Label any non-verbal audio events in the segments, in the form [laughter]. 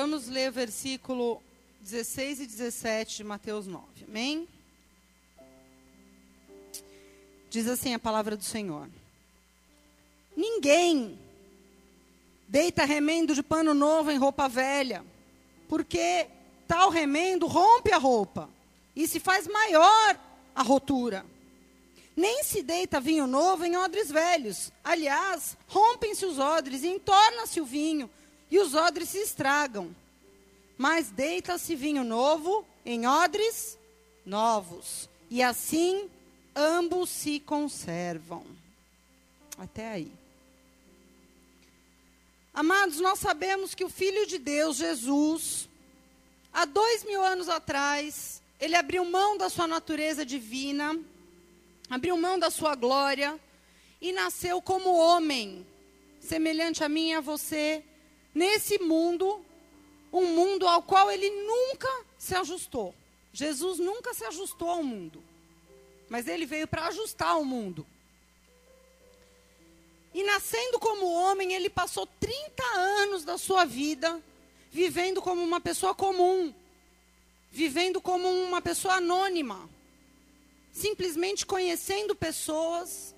Vamos ler o versículo 16 e 17 de Mateus 9. Amém? Diz assim a palavra do Senhor: Ninguém deita remendo de pano novo em roupa velha, porque tal remendo rompe a roupa e se faz maior a rotura. Nem se deita vinho novo em odres velhos. Aliás, rompem-se os odres e entorna-se o vinho, e os odres se estragam. Mas deita-se vinho novo em odres novos. E assim ambos se conservam. Até aí. Amados, nós sabemos que o Filho de Deus, Jesus, há dois mil anos atrás, ele abriu mão da sua natureza divina, abriu mão da sua glória e nasceu como homem, semelhante a mim e a você, nesse mundo, um mundo ao qual ele nunca se ajustou. Jesus nunca se ajustou ao mundo, mas ele veio para ajustar o mundo. E nascendo como homem, ele passou 30 anos da sua vida vivendo como uma pessoa comum, vivendo como uma pessoa anônima, simplesmente conhecendo pessoas,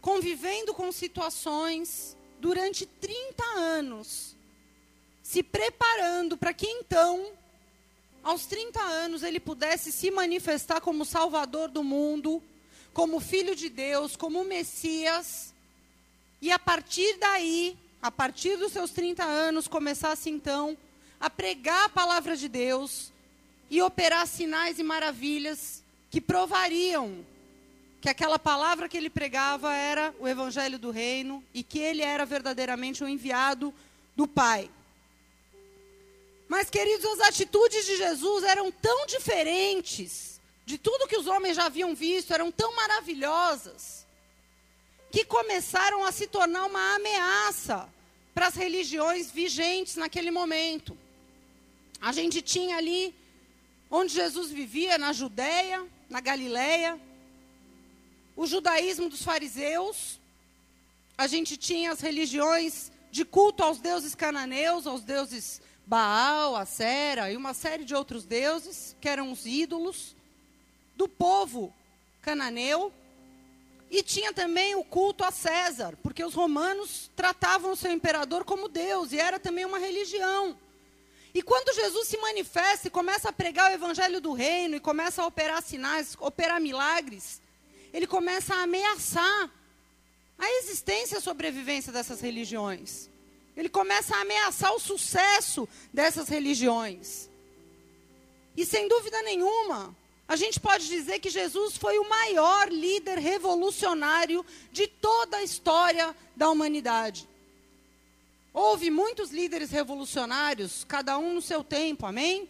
convivendo com situações durante 30 anos, se preparando para que então, aos 30 anos, ele pudesse se manifestar como Salvador do mundo, como Filho de Deus, como Messias, e a partir daí, a partir dos seus 30 anos, começasse então a pregar a palavra de Deus e operar sinais e maravilhas que provariam que aquela palavra que ele pregava era o evangelho do reino e que ele era verdadeiramente o enviado do Pai. Mas, queridos, as atitudes de Jesus eram tão diferentes de tudo que os homens já haviam visto, eram tão maravilhosas, que começaram a se tornar uma ameaça para as religiões vigentes naquele momento. A gente tinha ali onde Jesus vivia, na Judéia, na Galileia, o judaísmo dos fariseus, a gente tinha as religiões de culto aos deuses cananeus, aos deuses Baal, Acera e uma série de outros deuses, que eram os ídolos do povo cananeu. E tinha também o culto a César, porque os romanos tratavam o seu imperador como Deus, e era também uma religião. E quando Jesus se manifesta e começa a pregar o evangelho do reino, e começa a operar sinais, operar milagres, ele começa a ameaçar a existência e a sobrevivência dessas religiões. Ele começa a ameaçar o sucesso dessas religiões. E sem dúvida nenhuma, a gente pode dizer que Jesus foi o maior líder revolucionário de toda a história da humanidade. Houve muitos líderes revolucionários, cada um no seu tempo, amém?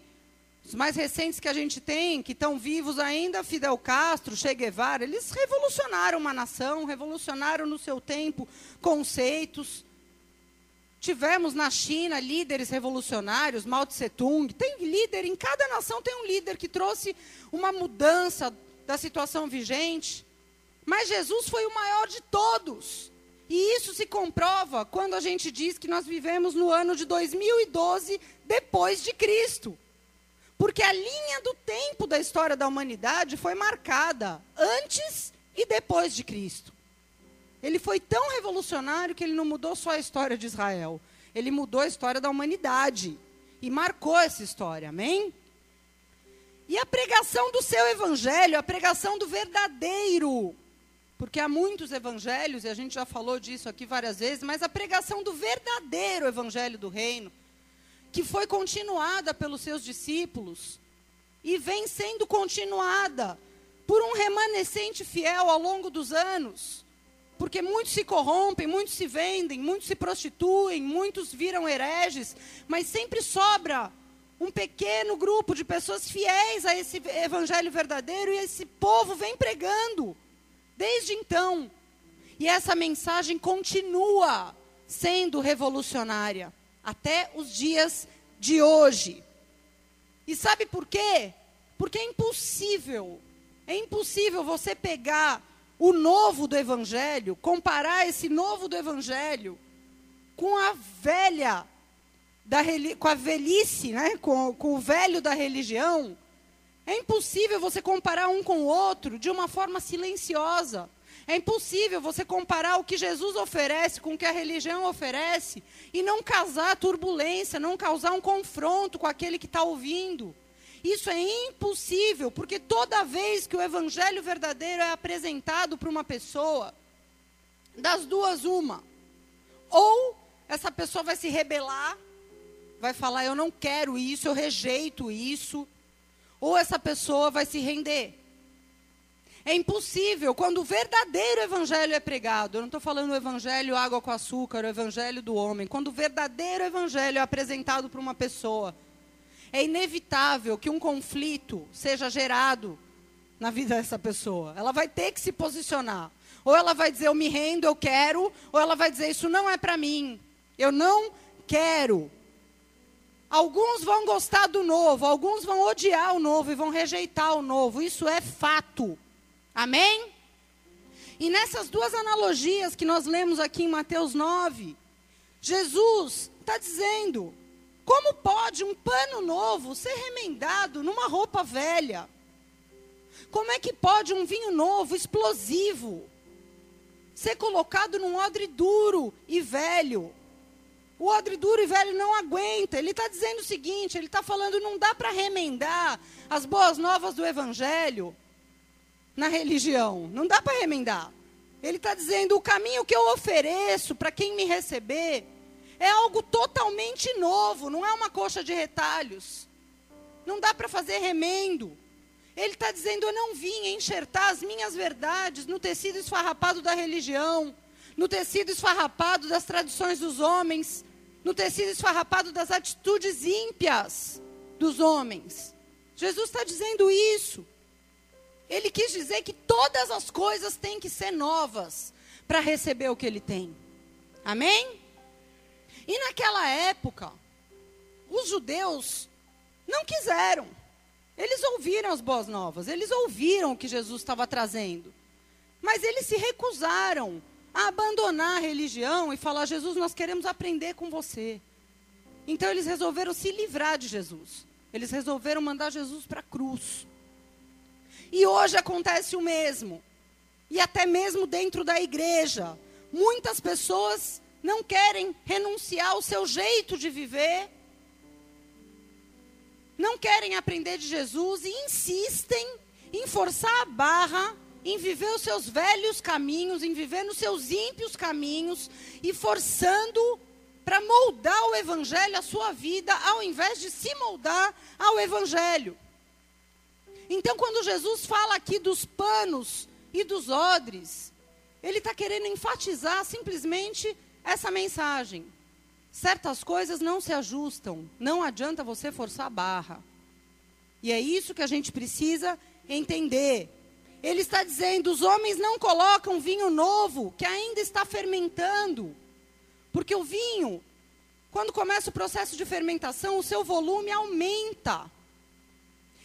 Os mais recentes que a gente tem, que estão vivos ainda, Fidel Castro, Che Guevara, eles revolucionaram uma nação, revolucionaram no seu tempo conceitos. Tivemos na China líderes revolucionários, Mao Tse Tung. Tem líder, em cada nação tem um líder que trouxe uma mudança da situação vigente. Mas Jesus foi o maior de todos. E isso se comprova quando a gente diz que nós vivemos no ano de 2012 depois de Cristo. Porque a linha do tempo da história da humanidade foi marcada antes e depois de Cristo. Ele foi tão revolucionário que ele não mudou só a história de Israel, ele mudou a história da humanidade e marcou essa história, amém? E a pregação do seu evangelho, a pregação do verdadeiro, porque há muitos evangelhos, e a gente já falou disso aqui várias vezes, mas a pregação do verdadeiro evangelho do reino, que foi continuada pelos seus discípulos e vem sendo continuada por um remanescente fiel ao longo dos anos. Porque muitos se corrompem, muitos se vendem, muitos se prostituem, muitos viram hereges, mas sempre sobra um pequeno grupo de pessoas fiéis a esse evangelho verdadeiro e esse povo vem pregando desde então. E essa mensagem continua sendo revolucionária até os dias de hoje. E sabe por quê? Porque é impossível, é impossível você pegar o novo do Evangelho, comparar esse novo do Evangelho com a velha da, com a velhice, né? com, com o velho da religião, é impossível você comparar um com o outro de uma forma silenciosa. É impossível você comparar o que Jesus oferece com o que a religião oferece e não causar turbulência, não causar um confronto com aquele que está ouvindo. Isso é impossível, porque toda vez que o evangelho verdadeiro é apresentado para uma pessoa, das duas, uma. Ou essa pessoa vai se rebelar, vai falar: Eu não quero isso, eu rejeito isso ou essa pessoa vai se render. É impossível quando o verdadeiro evangelho é pregado. Eu não estou falando o evangelho água com açúcar, o evangelho do homem. Quando o verdadeiro evangelho é apresentado para uma pessoa, é inevitável que um conflito seja gerado na vida dessa pessoa. Ela vai ter que se posicionar. Ou ela vai dizer, eu me rendo, eu quero. Ou ela vai dizer, isso não é para mim. Eu não quero. Alguns vão gostar do novo, alguns vão odiar o novo e vão rejeitar o novo. Isso é fato. Amém? E nessas duas analogias que nós lemos aqui em Mateus 9, Jesus está dizendo: como pode um pano novo ser remendado numa roupa velha? Como é que pode um vinho novo, explosivo, ser colocado num odre duro e velho? O odre duro e velho não aguenta. Ele está dizendo o seguinte: ele está falando, não dá para remendar as boas novas do evangelho na religião. Não dá para remendar. Ele está dizendo: o caminho que eu ofereço para quem me receber é algo totalmente novo, não é uma coxa de retalhos. Não dá para fazer remendo. Ele está dizendo: eu não vim enxertar as minhas verdades no tecido esfarrapado da religião, no tecido esfarrapado das tradições dos homens, no tecido esfarrapado das atitudes ímpias dos homens. Jesus está dizendo isso. Ele quis dizer que todas as coisas têm que ser novas para receber o que ele tem. Amém? E naquela época, os judeus não quiseram. Eles ouviram as boas novas, eles ouviram o que Jesus estava trazendo. Mas eles se recusaram a abandonar a religião e falar: Jesus, nós queremos aprender com você. Então eles resolveram se livrar de Jesus. Eles resolveram mandar Jesus para a cruz. E hoje acontece o mesmo. E até mesmo dentro da igreja. Muitas pessoas não querem renunciar ao seu jeito de viver. Não querem aprender de Jesus e insistem em forçar a barra em viver os seus velhos caminhos, em viver nos seus ímpios caminhos e forçando para moldar o evangelho à sua vida, ao invés de se moldar ao evangelho. Então, quando Jesus fala aqui dos panos e dos odres, ele está querendo enfatizar simplesmente essa mensagem. Certas coisas não se ajustam, não adianta você forçar a barra. E é isso que a gente precisa entender. Ele está dizendo: os homens não colocam vinho novo que ainda está fermentando. Porque o vinho, quando começa o processo de fermentação, o seu volume aumenta.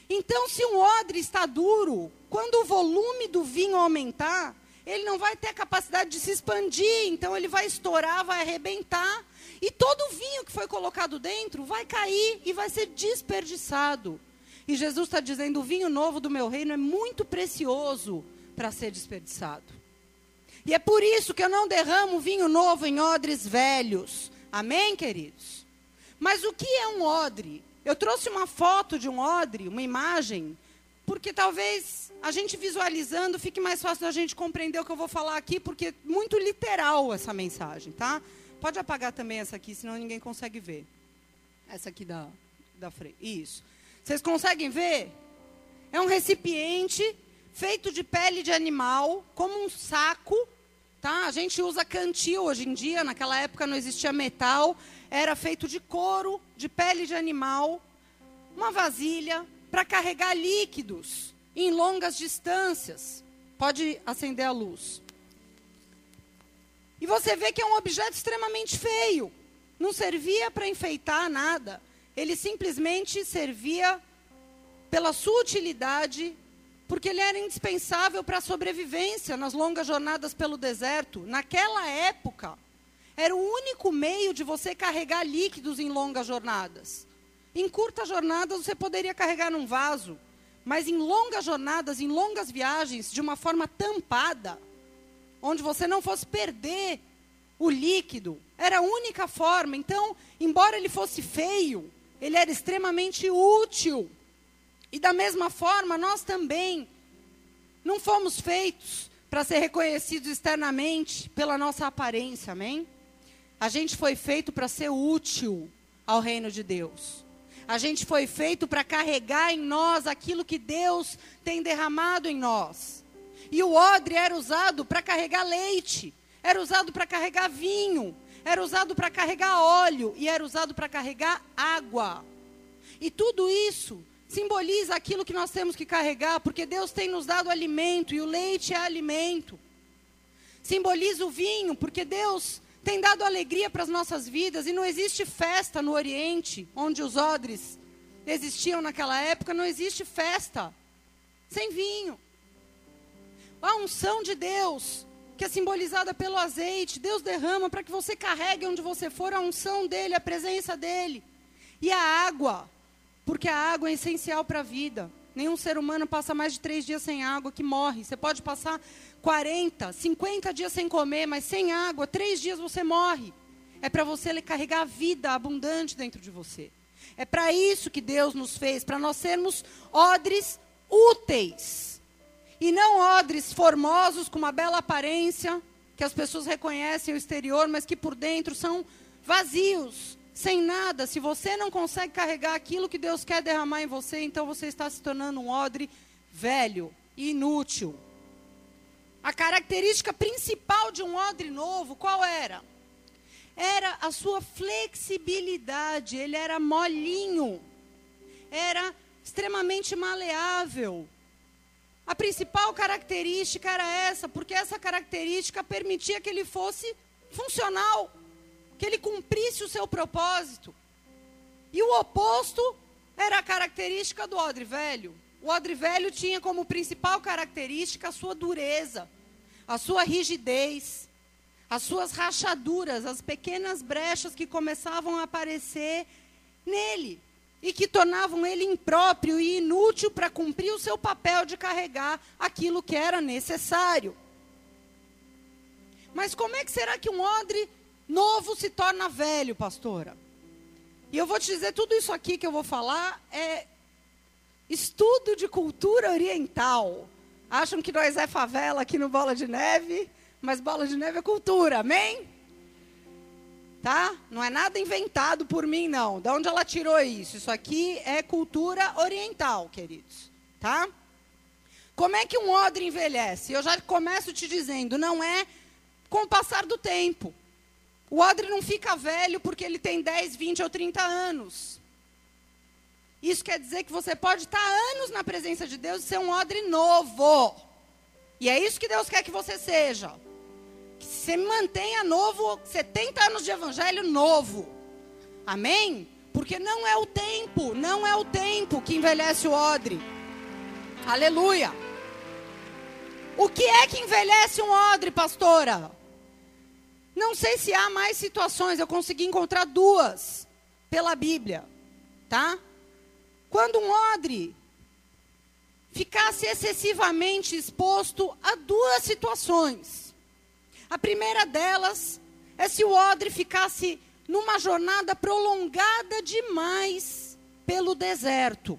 Então, se um odre está duro, quando o volume do vinho aumentar, ele não vai ter a capacidade de se expandir, então ele vai estourar, vai arrebentar, e todo o vinho que foi colocado dentro vai cair e vai ser desperdiçado. E Jesus está dizendo: o vinho novo do meu reino é muito precioso para ser desperdiçado. E é por isso que eu não derramo vinho novo em odres velhos. Amém, queridos? Mas o que é um odre? Eu trouxe uma foto de um odre, uma imagem, porque talvez a gente visualizando fique mais fácil da gente compreender o que eu vou falar aqui, porque é muito literal essa mensagem, tá? Pode apagar também essa aqui, senão ninguém consegue ver. Essa aqui da, da frente. Isso. Vocês conseguem ver? É um recipiente feito de pele de animal, como um saco. Tá? A gente usa cantil hoje em dia, naquela época não existia metal, era feito de couro, de pele de animal, uma vasilha para carregar líquidos em longas distâncias. Pode acender a luz. E você vê que é um objeto extremamente feio. Não servia para enfeitar nada. Ele simplesmente servia pela sua utilidade, porque ele era indispensável para a sobrevivência nas longas jornadas pelo deserto. Naquela época, Era o único meio de você carregar líquidos em longas jornadas. Em curtas jornadas você poderia carregar num vaso, mas em longas jornadas, em longas viagens, de uma forma tampada, onde você não fosse perder o líquido, era a única forma. Então, embora ele fosse feio, ele era extremamente útil. E da mesma forma, nós também não fomos feitos para ser reconhecidos externamente pela nossa aparência, amém? A gente foi feito para ser útil ao reino de Deus. A gente foi feito para carregar em nós aquilo que Deus tem derramado em nós. E o odre era usado para carregar leite, era usado para carregar vinho, era usado para carregar óleo e era usado para carregar água. E tudo isso simboliza aquilo que nós temos que carregar, porque Deus tem nos dado alimento e o leite é alimento. Simboliza o vinho, porque Deus tem dado alegria para as nossas vidas e não existe festa no Oriente, onde os odres existiam naquela época, não existe festa sem vinho. A unção de Deus, que é simbolizada pelo azeite, Deus derrama para que você carregue onde você for a unção dele, a presença dele. E a água, porque a água é essencial para a vida. Nenhum ser humano passa mais de três dias sem água que morre. Você pode passar 40, 50 dias sem comer, mas sem água, três dias você morre. É para você carregar a vida abundante dentro de você. É para isso que Deus nos fez, para nós sermos odres úteis. E não odres formosos, com uma bela aparência, que as pessoas reconhecem o exterior, mas que por dentro são vazios, sem nada. Se você não consegue carregar aquilo que Deus quer derramar em você, então você está se tornando um odre velho, inútil. A característica principal de um odre novo, qual era? Era a sua flexibilidade, ele era molinho, era extremamente maleável. A principal característica era essa, porque essa característica permitia que ele fosse funcional, que ele cumprisse o seu propósito. E o oposto era a característica do odre velho. O odre velho tinha como principal característica a sua dureza, a sua rigidez, as suas rachaduras, as pequenas brechas que começavam a aparecer nele e que tornavam ele impróprio e inútil para cumprir o seu papel de carregar aquilo que era necessário. Mas como é que será que um odre novo se torna velho, pastora? E eu vou te dizer, tudo isso aqui que eu vou falar é estudo de cultura oriental. Acham que nós é favela aqui no Bola de Neve, mas Bola de Neve é cultura, amém? tá? Não é nada inventado por mim, não. De onde ela tirou isso? Isso aqui é cultura oriental, queridos, tá? Como é que um odre envelhece? Eu já começo te dizendo, não é com o passar do tempo. O odre não fica velho porque ele tem 10, 20 ou 30 anos. Isso quer dizer que você pode estar anos na presença de Deus e ser um odre novo. E é isso que Deus quer que você seja que você mantenha novo, 70 anos de evangelho novo. Amém? Porque não é o tempo, não é o tempo que envelhece o odre. Aleluia. O que é que envelhece um odre, pastora? Não sei se há mais situações, eu consegui encontrar duas pela Bíblia, tá? Quando um odre ficasse excessivamente exposto a duas situações. A primeira delas é se o odre ficasse numa jornada prolongada demais pelo deserto.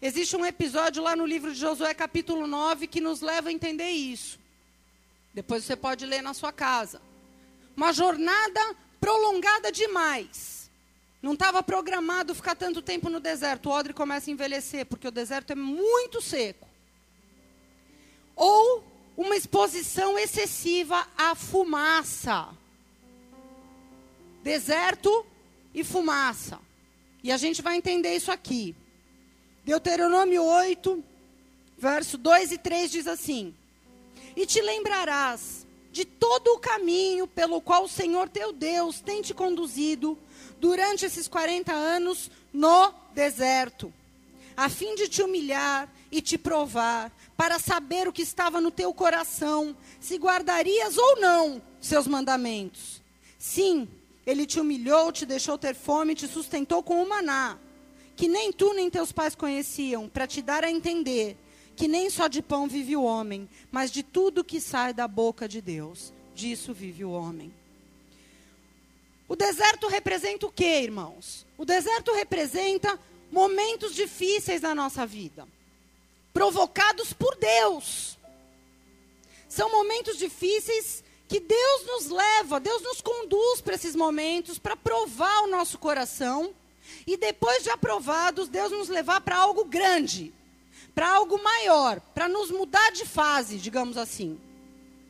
Existe um episódio lá no livro de Josué, capítulo 9, que nos leva a entender isso. Depois você pode ler na sua casa. Uma jornada prolongada demais. Não estava programado ficar tanto tempo no deserto. O odre começa a envelhecer, porque o deserto é muito seco. Ou uma exposição excessiva à fumaça. Deserto e fumaça. E a gente vai entender isso aqui. Deuteronômio 8, verso 2 e 3 diz assim: E te lembrarás de todo o caminho pelo qual o Senhor teu Deus tem te conduzido durante esses 40 anos no deserto a fim de te humilhar e te provar, para saber o que estava no teu coração, se guardarias ou não seus mandamentos. Sim, ele te humilhou, te deixou ter fome, te sustentou com o maná, que nem tu nem teus pais conheciam, para te dar a entender que nem só de pão vive o homem, mas de tudo que sai da boca de Deus. Disso vive o homem. O deserto representa o que, irmãos? O deserto representa momentos difíceis na nossa vida, provocados por Deus. São momentos difíceis que Deus nos leva, Deus nos conduz para esses momentos para provar o nosso coração e depois de aprovados, Deus nos levar para algo grande, para algo maior, para nos mudar de fase, digamos assim.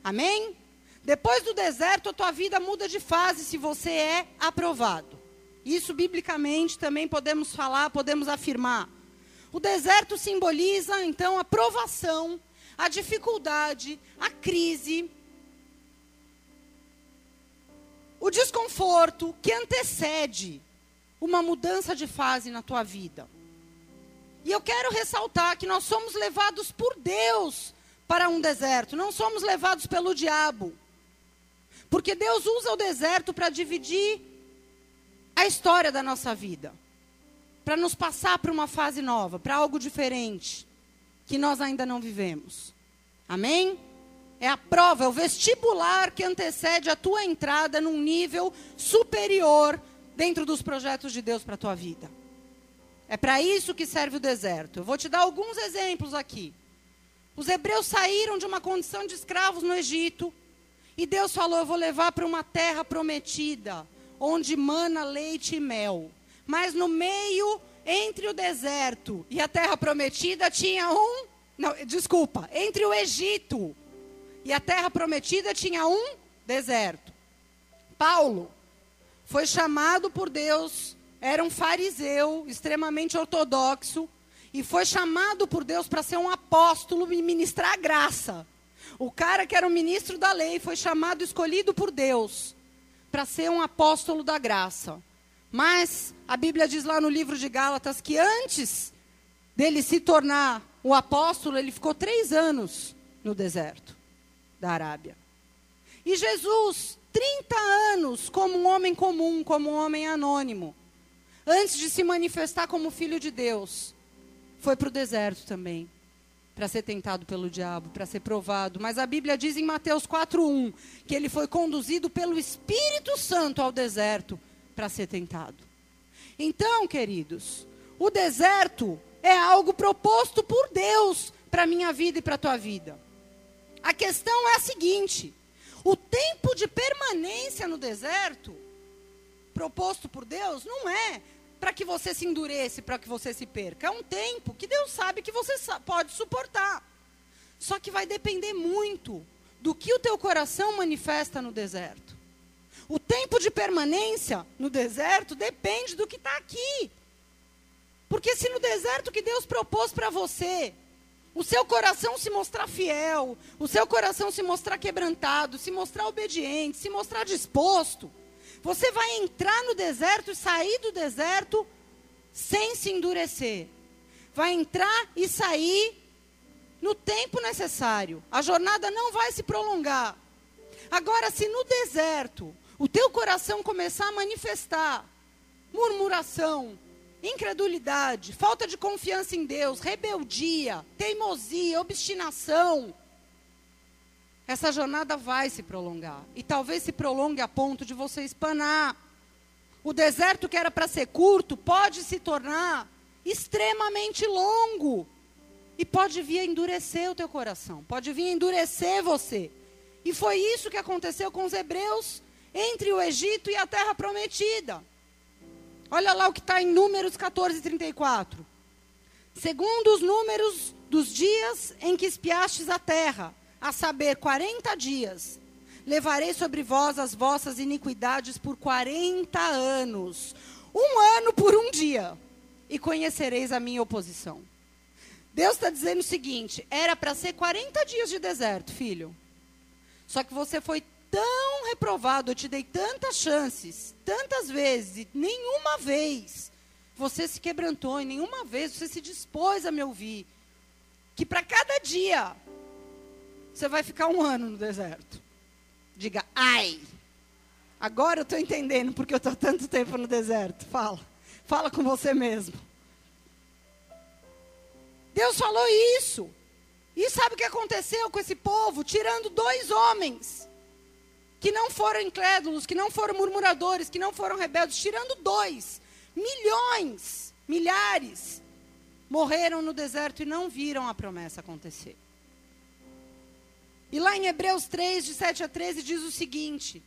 Amém? Depois do deserto, a tua vida muda de fase se você é aprovado. Isso biblicamente também podemos falar, podemos afirmar. O deserto simboliza, então, a provação, a dificuldade, a crise, o desconforto que antecede uma mudança de fase na tua vida. E eu quero ressaltar que nós somos levados por Deus para um deserto, não somos levados pelo diabo. Porque Deus usa o deserto para dividir a história da nossa vida, para nos passar para uma fase nova, para algo diferente, que nós ainda não vivemos. Amém? É a prova, é o vestibular que antecede a tua entrada num nível superior dentro dos projetos de Deus para a tua vida. É para isso que serve o deserto. Eu vou te dar alguns exemplos aqui. Os hebreus saíram de uma condição de escravos no Egito, e Deus falou: Eu vou levar para uma terra prometida, onde mana leite e mel. Mas no meio, entre o deserto e a terra prometida, tinha um. Não, desculpa, entre o Egito e a terra prometida tinha um deserto. Paulo foi chamado por Deus, era um fariseu extremamente ortodoxo, e foi chamado por Deus para ser um apóstolo e ministrar a graça. O cara que era o ministro da lei foi chamado, escolhido por Deus, para ser um apóstolo da graça. Mas a Bíblia diz lá no livro de Gálatas que antes dele se tornar o apóstolo, ele ficou três anos no deserto da Arábia. E Jesus, 30 anos como um homem comum, como um homem anônimo, antes de se manifestar como filho de Deus, foi para o deserto também para ser tentado pelo diabo, para ser provado. Mas a Bíblia diz em Mateus 4:1 que ele foi conduzido pelo Espírito Santo ao deserto para ser tentado. Então, queridos, o deserto é algo proposto por Deus para minha vida e para a tua vida. A questão é a seguinte: o tempo de permanência no deserto proposto por Deus não é para que você se endureça, para que você se perca. É um tempo que Deus sabe que você pode suportar. Só que vai depender muito do que o teu coração manifesta no deserto. O tempo de permanência no deserto depende do que está aqui. Porque se no deserto que Deus propôs para você, o seu coração se mostrar fiel, o seu coração se mostrar quebrantado, se mostrar obediente, se mostrar disposto, você vai entrar no deserto e sair do deserto sem se endurecer. Vai entrar e sair no tempo necessário. A jornada não vai se prolongar. Agora, se no deserto o teu coração começar a manifestar murmuração, incredulidade, falta de confiança em Deus, rebeldia, teimosia, obstinação, essa jornada vai se prolongar. E talvez se prolongue a ponto de você espanar. O deserto que era para ser curto pode se tornar extremamente longo. E pode vir a endurecer o teu coração. Pode vir a endurecer você. E foi isso que aconteceu com os hebreus entre o Egito e a terra prometida. Olha lá o que está em Números 14, 34. Segundo os números dos dias em que espiastes a terra, a saber, 40 dias. Levarei sobre vós as vossas iniquidades por 40 anos, um ano por um dia, e conhecereis a minha oposição. Deus está dizendo o seguinte: era para ser 40 dias de deserto, filho. Só que você foi tão reprovado, eu te dei tantas chances, tantas vezes, e nenhuma vez você se quebrantou, e nenhuma vez você se dispôs a me ouvir. Que para cada dia você vai ficar um ano no deserto. Diga, ai. Agora eu estou entendendo porque eu estou tanto tempo no deserto. Fala. Fala com você mesmo. Deus falou isso. E sabe o que aconteceu com esse povo? Tirando dois homens que não foram incrédulos, que não foram murmuradores, que não foram rebeldes, tirando dois, milhões, milhares, morreram no deserto e não viram a promessa acontecer. E lá em Hebreus 3, de 7 a 13, diz o seguinte: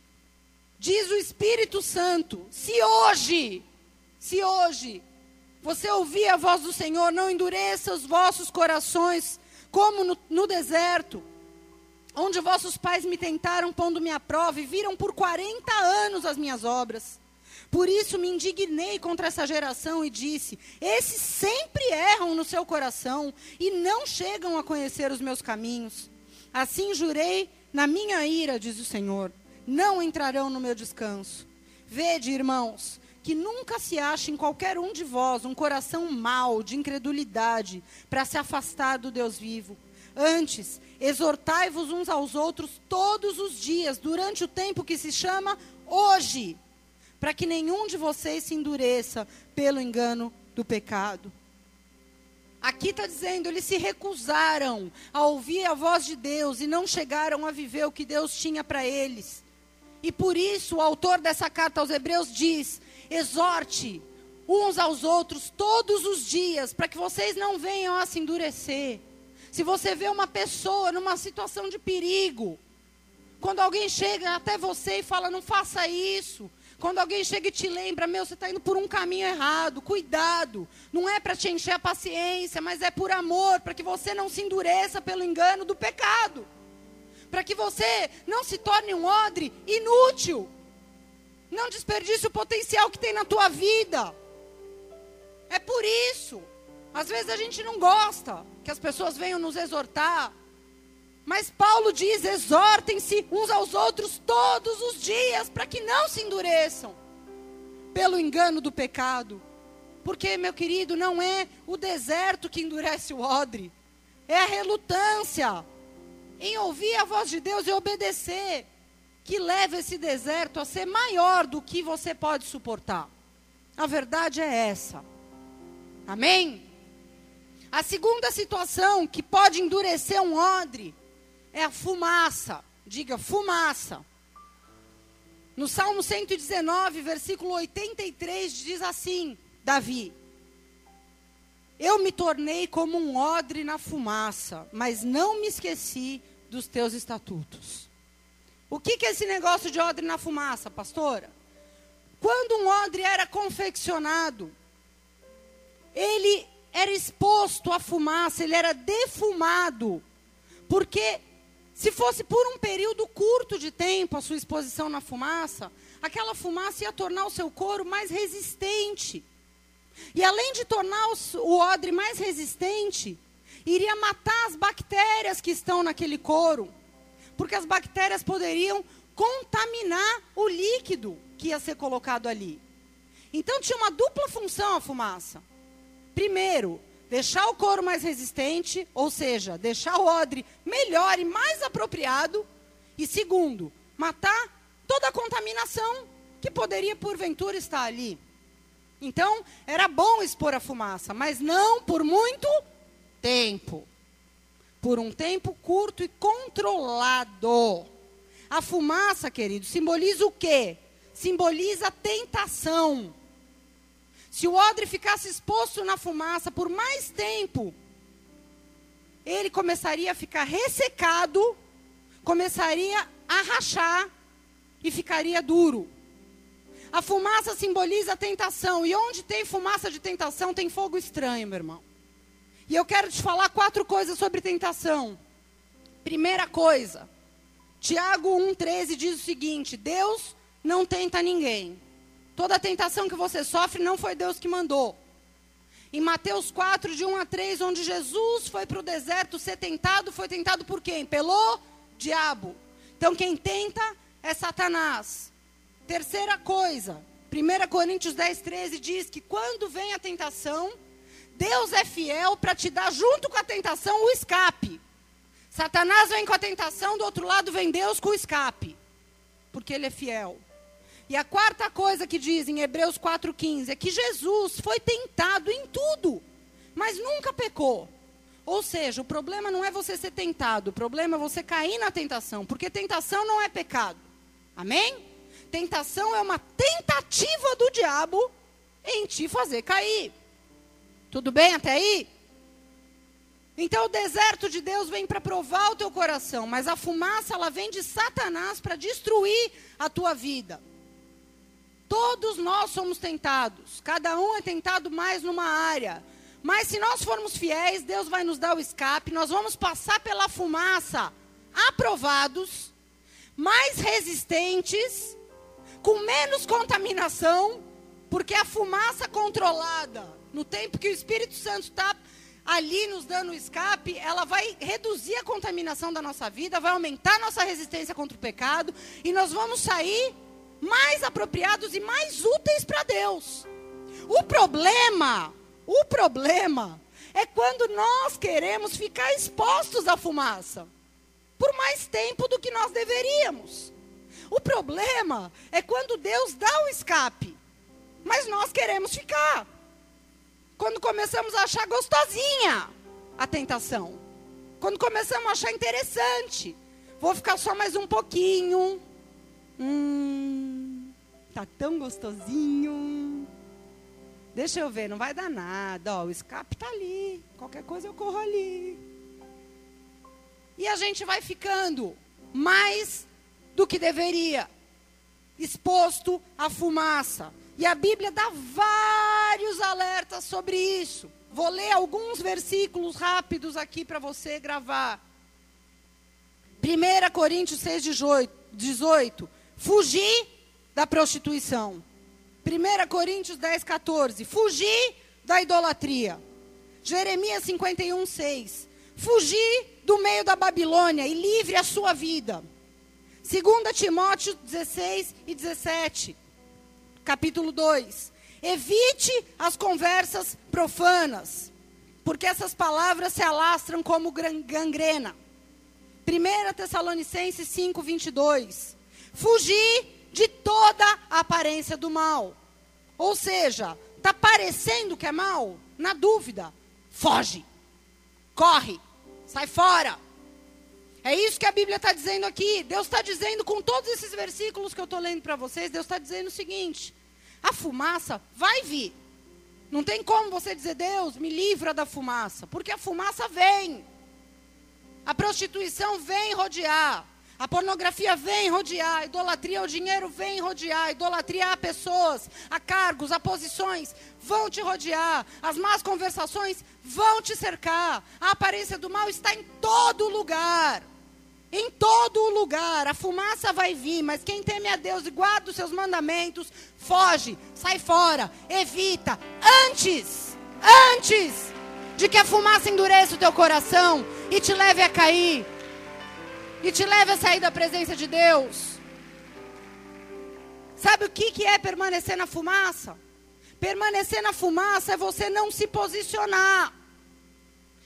Diz o Espírito Santo: se hoje, se hoje você ouvir a voz do Senhor, não endureça os vossos corações, como no, no deserto onde vossos pais me tentaram pondo-me à prova e viram por 40 anos as minhas obras. Por isso me indignei contra essa geração e disse: Esses sempre erram no seu coração e não chegam a conhecer os meus caminhos. Assim jurei na minha ira, diz o Senhor: Não entrarão no meu descanso. Vede, irmãos, que nunca se ache em qualquer um de vós um coração mau, de incredulidade, para se afastar do Deus vivo. Antes, exortai-vos uns aos outros todos os dias, durante o tempo que se chama hoje, para que nenhum de vocês se endureça pelo engano do pecado. Aqui está dizendo, eles se recusaram a ouvir a voz de Deus e não chegaram a viver o que Deus tinha para eles. E por isso o autor dessa carta aos Hebreus diz: exorte uns aos outros todos os dias, para que vocês não venham a se endurecer. Se você vê uma pessoa numa situação de perigo, quando alguém chega até você e fala, não faça isso. Quando alguém chega e te lembra, meu, você está indo por um caminho errado, cuidado. Não é para te encher a paciência, mas é por amor, para que você não se endureça pelo engano do pecado. Para que você não se torne um odre inútil. Não desperdice o potencial que tem na tua vida. É por isso. Às vezes a gente não gosta que as pessoas venham nos exortar. Mas Paulo diz: exortem-se uns aos outros todos os dias, para que não se endureçam pelo engano do pecado. Porque, meu querido, não é o deserto que endurece o odre, é a relutância em ouvir a voz de Deus e obedecer, que leva esse deserto a ser maior do que você pode suportar. A verdade é essa. Amém? A segunda situação que pode endurecer um odre é a fumaça. Diga, fumaça. No Salmo 119, versículo 83, diz assim: Davi: Eu me tornei como um odre na fumaça, mas não me esqueci dos teus estatutos. O que, que é esse negócio de odre na fumaça, pastora? Quando um odre era confeccionado, ele era exposto à fumaça, ele era defumado. Porque se fosse por um período curto de tempo a sua exposição na fumaça, aquela fumaça ia tornar o seu couro mais resistente. E além de tornar o odre mais resistente, iria matar as bactérias que estão naquele couro. Porque as bactérias poderiam contaminar o líquido que ia ser colocado ali. Então tinha uma dupla função a fumaça. Primeiro, deixar o couro mais resistente, ou seja, deixar o odre melhor e mais apropriado. E segundo, matar toda a contaminação que poderia porventura estar ali. Então, era bom expor a fumaça, mas não por muito tempo. Por um tempo curto e controlado. A fumaça, querido, simboliza o quê? Simboliza a tentação. Se o odre ficasse exposto na fumaça por mais tempo, ele começaria a ficar ressecado, começaria a rachar e ficaria duro. A fumaça simboliza a tentação, e onde tem fumaça de tentação, tem fogo estranho, meu irmão. E eu quero te falar quatro coisas sobre tentação. Primeira coisa, Tiago 1,13 diz o seguinte: Deus não tenta ninguém. Toda tentação que você sofre não foi Deus que mandou. Em Mateus 4, de 1 a 3, onde Jesus foi para o deserto ser tentado, foi tentado por quem? Pelo diabo. Então quem tenta é Satanás. Terceira coisa, 1 Coríntios 10, 13 diz que quando vem a tentação, Deus é fiel para te dar, junto com a tentação, o escape. Satanás vem com a tentação, do outro lado vem Deus com o escape. Porque ele é fiel. E a quarta coisa que diz em Hebreus 4,15 é que Jesus foi tentado em tudo, mas nunca pecou. Ou seja, o problema não é você ser tentado, o problema é você cair na tentação, porque tentação não é pecado. Amém? Tentação é uma tentativa do diabo em te fazer cair. Tudo bem até aí? Então o deserto de Deus vem para provar o teu coração, mas a fumaça ela vem de Satanás para destruir a tua vida. Todos nós somos tentados, cada um é tentado mais numa área. Mas se nós formos fiéis, Deus vai nos dar o escape, nós vamos passar pela fumaça. Aprovados, mais resistentes, com menos contaminação, porque a fumaça controlada, no tempo que o Espírito Santo está ali nos dando o escape, ela vai reduzir a contaminação da nossa vida, vai aumentar a nossa resistência contra o pecado, e nós vamos sair mais apropriados e mais úteis para Deus. O problema o problema é quando nós queremos ficar expostos à fumaça por mais tempo do que nós deveríamos. O problema é quando Deus dá o escape, mas nós queremos ficar. Quando começamos a achar gostosinha a tentação. Quando começamos a achar interessante. Vou ficar só mais um pouquinho. Hum, tá tão gostosinho. Deixa eu ver, não vai dar nada. Ó, o escape está ali. Qualquer coisa eu corro ali. E a gente vai ficando mais do que deveria, exposto à fumaça. E a Bíblia dá vários alertas sobre isso. Vou ler alguns versículos rápidos aqui para você gravar. 1 Coríntios 6, 18. Fugir da prostituição. 1 Coríntios 10, 14. Fugir da idolatria. Jeremias 51, 6. Fugir do meio da Babilônia e livre a sua vida. 2 Timóteo 16 e 17. Capítulo 2. Evite as conversas profanas, porque essas palavras se alastram como gangrena. 1 Tessalonicenses 5, 22. Fugir de toda a aparência do mal. Ou seja, está parecendo que é mal? Na dúvida, foge, corre, sai fora. É isso que a Bíblia está dizendo aqui. Deus está dizendo com todos esses versículos que eu estou lendo para vocês, Deus está dizendo o seguinte: a fumaça vai vir. Não tem como você dizer, Deus, me livra da fumaça, porque a fumaça vem. A prostituição vem rodear. A pornografia vem rodear, a idolatria ao dinheiro vem rodear, a idolatria a pessoas, a cargos, a posições, vão te rodear, as más conversações vão te cercar, a aparência do mal está em todo lugar. Em todo lugar, a fumaça vai vir, mas quem teme a Deus e guarda os seus mandamentos, foge, sai fora, evita, antes, antes de que a fumaça endureça o teu coração e te leve a cair e te leve a sair da presença de Deus. Sabe o que, que é permanecer na fumaça? Permanecer na fumaça é você não se posicionar.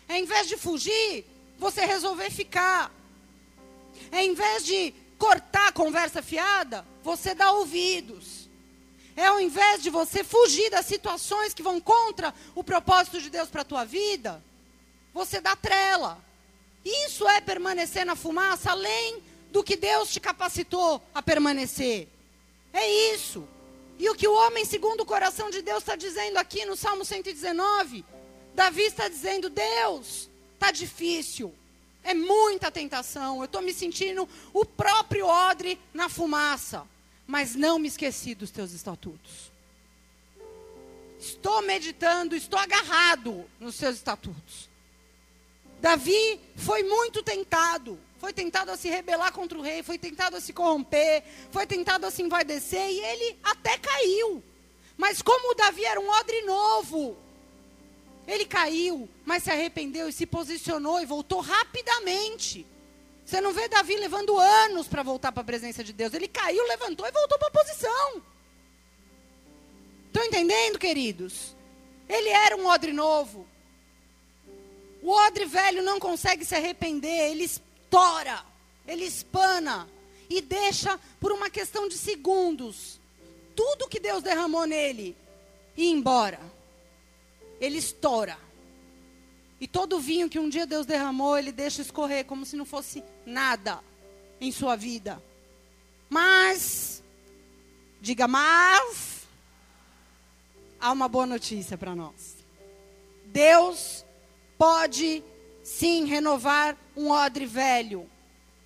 É em vez de fugir, você resolver ficar. É em vez de cortar a conversa fiada, você dá ouvidos. É ao invés de você fugir das situações que vão contra o propósito de Deus para a tua vida, você dá trela. Isso é permanecer na fumaça além do que Deus te capacitou a permanecer. É isso. E o que o homem segundo o coração de Deus está dizendo aqui no Salmo 119, Davi está dizendo: Deus, está difícil, é muita tentação, eu estou me sentindo o próprio odre na fumaça, mas não me esqueci dos teus estatutos. Estou meditando, estou agarrado nos seus estatutos. Davi foi muito tentado. Foi tentado a se rebelar contra o rei, foi tentado a se corromper, foi tentado a se envaidecer e ele até caiu. Mas como Davi era um odre novo, ele caiu, mas se arrependeu e se posicionou e voltou rapidamente. Você não vê Davi levando anos para voltar para a presença de Deus. Ele caiu, levantou e voltou para a posição. Estão entendendo, queridos? Ele era um odre novo. O odre velho não consegue se arrepender, ele estoura, ele espana e deixa por uma questão de segundos tudo que Deus derramou nele ir embora. Ele estoura. E todo o vinho que um dia Deus derramou, ele deixa escorrer como se não fosse nada em sua vida. Mas, diga, mas, há uma boa notícia para nós. Deus pode sim renovar um odre velho.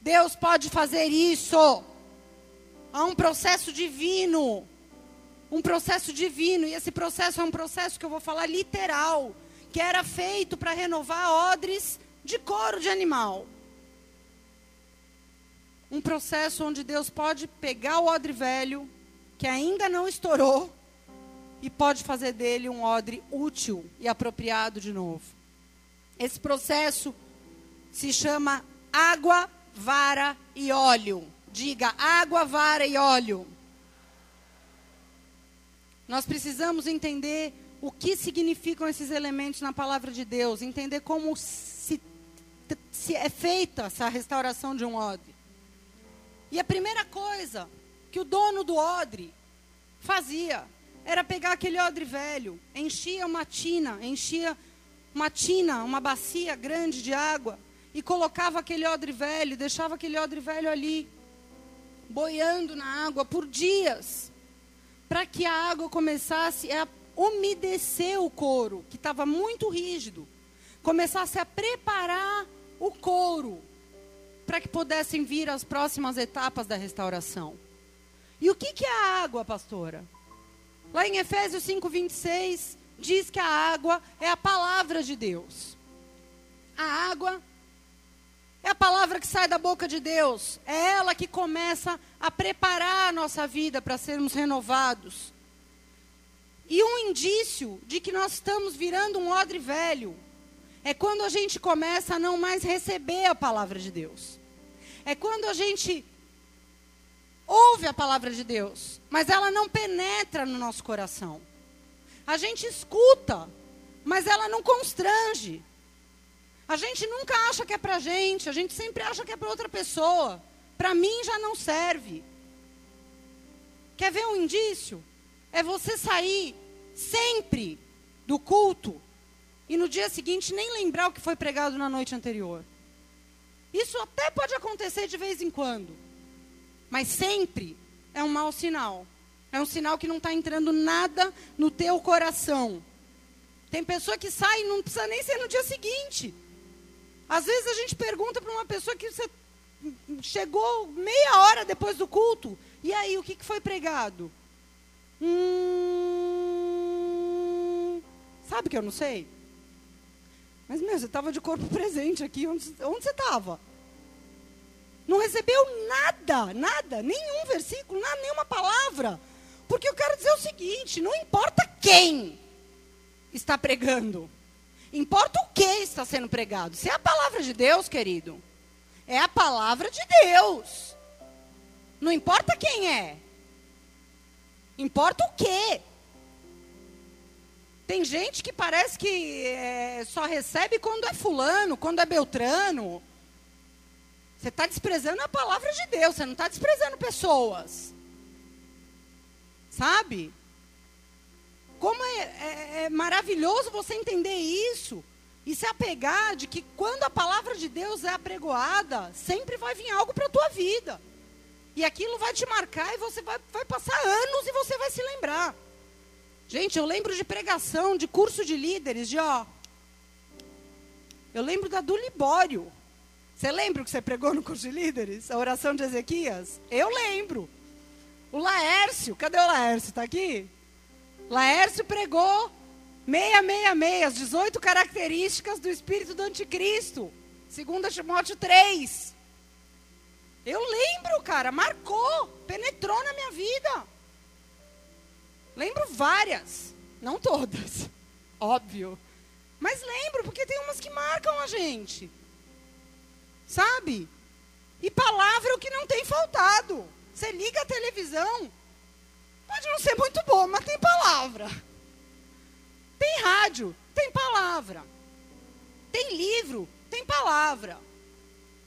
Deus pode fazer isso. Há um processo divino. Um processo divino. E esse processo é um processo que eu vou falar literal. Que era feito para renovar odres de couro de animal. Um processo onde Deus pode pegar o odre velho, que ainda não estourou, e pode fazer dele um odre útil e apropriado de novo. Esse processo se chama água, vara e óleo. Diga água, vara e óleo. Nós precisamos entender o que significam esses elementos na palavra de Deus, entender como se, se é feita essa restauração de um odre. E a primeira coisa que o dono do odre fazia era pegar aquele odre velho, enchia uma tina, enchia uma tina, uma bacia grande de água e colocava aquele odre velho, deixava aquele odre velho ali, boiando na água por dias, para que a água começasse a umedecer o couro, que estava muito rígido, começasse a preparar o couro para que pudessem vir as próximas etapas da restauração. E o que, que é a água, pastora? Lá em Efésios 5, 26, diz que a água é a palavra de Deus. A água é a palavra que sai da boca de Deus. É ela que começa a preparar a nossa vida para sermos renovados. E um indício de que nós estamos virando um odre velho é quando a gente começa a não mais receber a palavra de Deus. É quando a gente ouve a palavra de Deus, mas ela não penetra no nosso coração. A gente escuta, mas ela não constrange. A gente nunca acha que é para gente, a gente sempre acha que é para outra pessoa. Para mim já não serve. Quer ver um indício? É você sair sempre do culto e no dia seguinte nem lembrar o que foi pregado na noite anterior. Isso até pode acontecer de vez em quando, mas sempre é um mau sinal. É um sinal que não está entrando nada no teu coração. Tem pessoa que sai e não precisa nem ser no dia seguinte. Às vezes a gente pergunta para uma pessoa que você chegou meia hora depois do culto. E aí, o que, que foi pregado? Hum, sabe que eu não sei? Mas, meu, você estava de corpo [laughs] presente aqui. Onde, onde você estava? Não recebeu nada, nada, nenhum versículo, nada, nenhuma palavra. Porque eu quero dizer o seguinte: não importa quem está pregando, importa o que está sendo pregado. Se é a palavra de Deus, querido, é a palavra de Deus. Não importa quem é, importa o que. Tem gente que parece que é, só recebe quando é fulano, quando é beltrano. Você está desprezando a palavra de Deus, você não está desprezando pessoas. Sabe? Como é, é, é maravilhoso você entender isso e se apegar de que quando a palavra de Deus é apregoada, sempre vai vir algo para a tua vida. E aquilo vai te marcar e você vai, vai passar anos e você vai se lembrar. Gente, eu lembro de pregação, de curso de líderes, de ó. Eu lembro da do Libório. Você lembra o que você pregou no curso de líderes? A oração de Ezequias? Eu lembro. O Laércio, cadê o Laércio? Está aqui? Laércio pregou 666, as 18 características do espírito do anticristo. 2 Timóteo 3. Eu lembro, cara, marcou, penetrou na minha vida. Lembro várias, não todas, [laughs] óbvio. Mas lembro, porque tem umas que marcam a gente. Sabe? E palavra é o que não tem faltado. Você liga a televisão, Pode não ser muito boa, mas tem palavra. Tem rádio, tem palavra. Tem livro, tem palavra.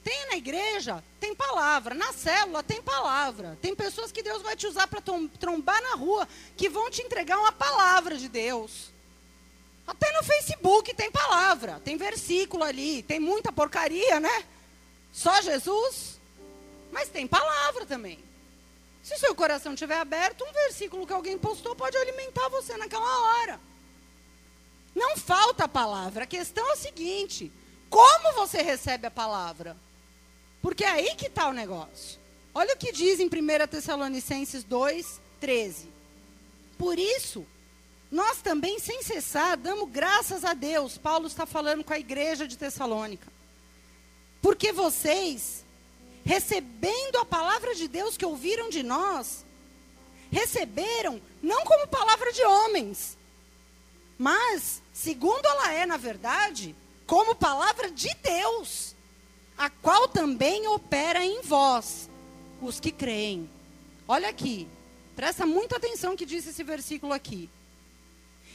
Tem na igreja, tem palavra. Na célula, tem palavra. Tem pessoas que Deus vai te usar para trombar na rua, que vão te entregar uma palavra de Deus. Até no Facebook tem palavra, tem versículo ali, tem muita porcaria, né? Só Jesus. Mas tem palavra também. Se o seu coração estiver aberto, um versículo que alguém postou pode alimentar você naquela hora. Não falta a palavra. A questão é a seguinte: como você recebe a palavra? Porque é aí que está o negócio. Olha o que diz em 1 Tessalonicenses 2, 13. Por isso, nós também, sem cessar, damos graças a Deus. Paulo está falando com a igreja de Tessalônica. Porque vocês, recebendo a palavra de Deus que ouviram de nós, receberam não como palavra de homens, mas, segundo ela é, na verdade, como palavra de Deus a qual também opera em vós, os que creem. Olha aqui, presta muita atenção que diz esse versículo aqui.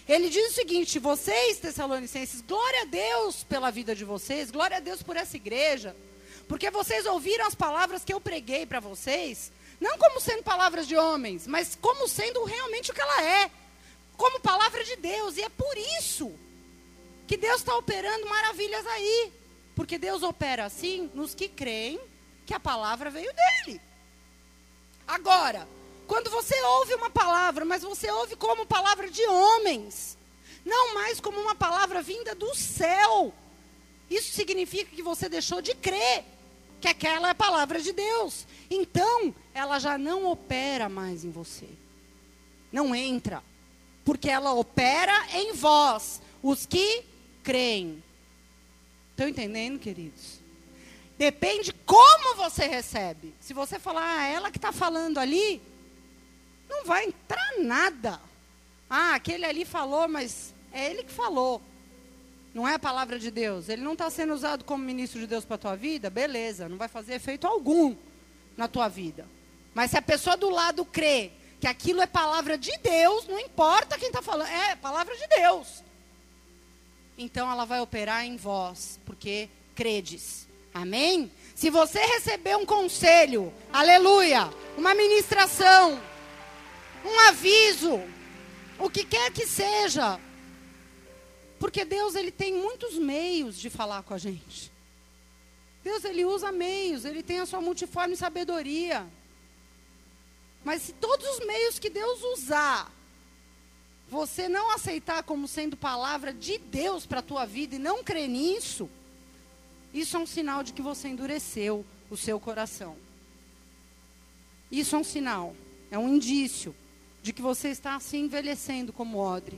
Ele diz o seguinte: vocês, Tessalonicenses, glória a Deus pela vida de vocês, glória a Deus por essa igreja, porque vocês ouviram as palavras que eu preguei para vocês, não como sendo palavras de homens, mas como sendo realmente o que ela é, como palavra de Deus, e é por isso que Deus está operando maravilhas aí. Porque Deus opera assim nos que creem que a palavra veio dele. Agora, quando você ouve uma palavra, mas você ouve como palavra de homens, não mais como uma palavra vinda do céu, isso significa que você deixou de crer que aquela é a palavra de Deus. Então, ela já não opera mais em você. Não entra. Porque ela opera em vós, os que creem. Estão entendendo, queridos? Depende como você recebe. Se você falar, ah, ela que está falando ali, não vai entrar nada. Ah, aquele ali falou, mas é ele que falou. Não é a palavra de Deus. Ele não está sendo usado como ministro de Deus para a tua vida? Beleza, não vai fazer efeito algum na tua vida. Mas se a pessoa do lado crê que aquilo é palavra de Deus, não importa quem está falando, é palavra de Deus então ela vai operar em vós, porque credes. Amém? Se você receber um conselho, aleluia, uma ministração, um aviso, o que quer que seja, porque Deus ele tem muitos meios de falar com a gente. Deus ele usa meios, ele tem a sua multiforme sabedoria. Mas se todos os meios que Deus usar você não aceitar como sendo palavra de Deus para a tua vida e não crer nisso, isso é um sinal de que você endureceu o seu coração. Isso é um sinal, é um indício de que você está se envelhecendo como odre.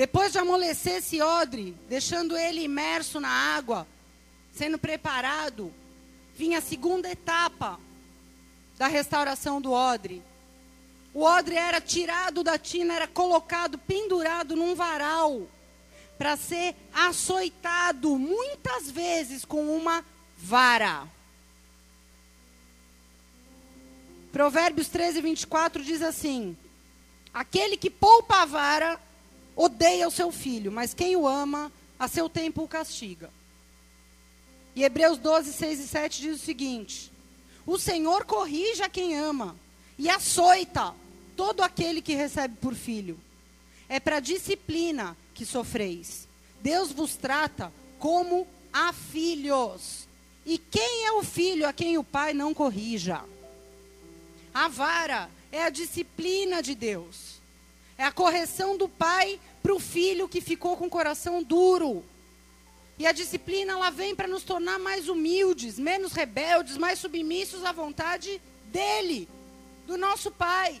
Depois de amolecer esse odre, deixando ele imerso na água, sendo preparado, vinha a segunda etapa da restauração do odre. O odre era tirado da tina, era colocado, pendurado num varal, para ser açoitado muitas vezes com uma vara. Provérbios 13, 24 diz assim: Aquele que poupa a vara odeia o seu filho, mas quem o ama, a seu tempo o castiga. E Hebreus 12, 6 e 7 diz o seguinte: O Senhor corrige a quem ama e açoita todo aquele que recebe por filho. É para disciplina que sofreis. Deus vos trata como a filhos. E quem é o filho a quem o pai não corrija? A vara é a disciplina de Deus. É a correção do pai para o filho que ficou com o coração duro. E a disciplina ela vem para nos tornar mais humildes, menos rebeldes, mais submissos à vontade dele do nosso Pai.